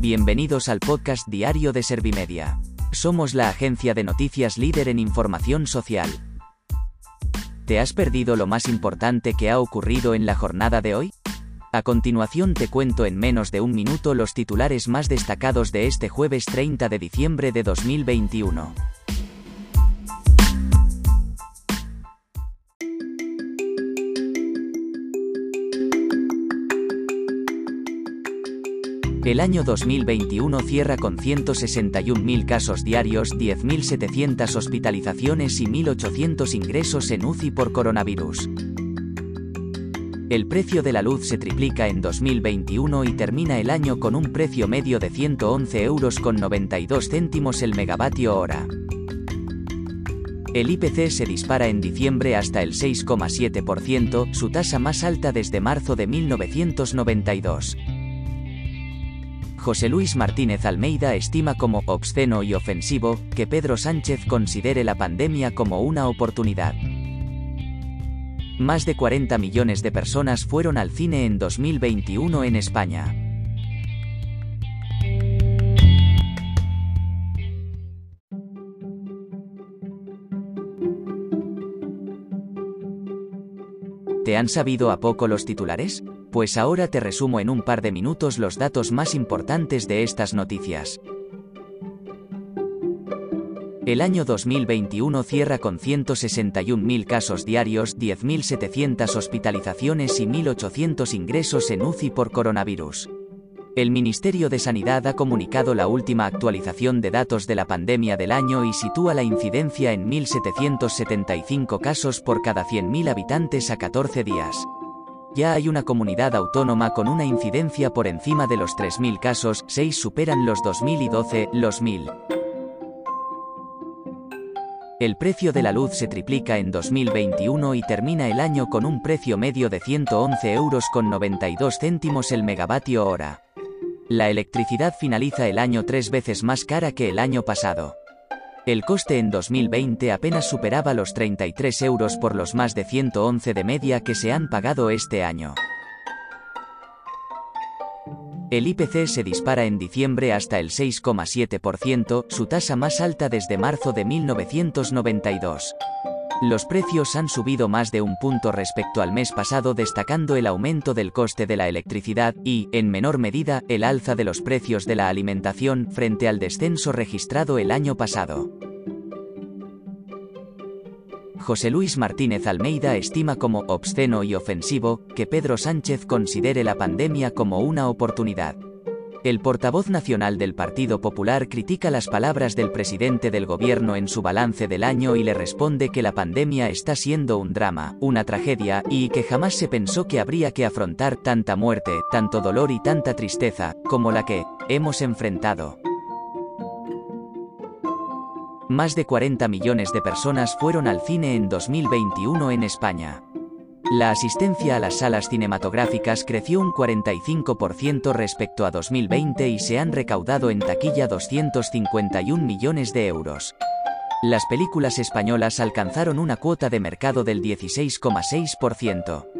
Bienvenidos al podcast diario de Servimedia. Somos la agencia de noticias líder en información social. ¿Te has perdido lo más importante que ha ocurrido en la jornada de hoy? A continuación te cuento en menos de un minuto los titulares más destacados de este jueves 30 de diciembre de 2021. El año 2021 cierra con 161.000 casos diarios, 10.700 hospitalizaciones y 1.800 ingresos en UCI por coronavirus. El precio de la luz se triplica en 2021 y termina el año con un precio medio de 111 euros con 92 céntimos el megavatio hora. El IPC se dispara en diciembre hasta el 6,7%, su tasa más alta desde marzo de 1992. José Luis Martínez Almeida estima como obsceno y ofensivo que Pedro Sánchez considere la pandemia como una oportunidad. Más de 40 millones de personas fueron al cine en 2021 en España. ¿Te han sabido a poco los titulares? Pues ahora te resumo en un par de minutos los datos más importantes de estas noticias. El año 2021 cierra con 161.000 casos diarios, 10.700 hospitalizaciones y 1.800 ingresos en UCI por coronavirus. El Ministerio de Sanidad ha comunicado la última actualización de datos de la pandemia del año y sitúa la incidencia en 1.775 casos por cada 100.000 habitantes a 14 días. Ya hay una comunidad autónoma con una incidencia por encima de los 3.000 casos, 6 superan los 2.000 y 12 los 1.000. El precio de la luz se triplica en 2021 y termina el año con un precio medio de 111 euros con 92 céntimos el megavatio hora. La electricidad finaliza el año tres veces más cara que el año pasado. El coste en 2020 apenas superaba los 33 euros por los más de 111 de media que se han pagado este año. El IPC se dispara en diciembre hasta el 6,7%, su tasa más alta desde marzo de 1992. Los precios han subido más de un punto respecto al mes pasado destacando el aumento del coste de la electricidad y, en menor medida, el alza de los precios de la alimentación frente al descenso registrado el año pasado. José Luis Martínez Almeida estima como obsceno y ofensivo que Pedro Sánchez considere la pandemia como una oportunidad. El portavoz nacional del Partido Popular critica las palabras del presidente del gobierno en su balance del año y le responde que la pandemia está siendo un drama, una tragedia, y que jamás se pensó que habría que afrontar tanta muerte, tanto dolor y tanta tristeza, como la que hemos enfrentado. Más de 40 millones de personas fueron al cine en 2021 en España. La asistencia a las salas cinematográficas creció un 45% respecto a 2020 y se han recaudado en taquilla 251 millones de euros. Las películas españolas alcanzaron una cuota de mercado del 16,6%.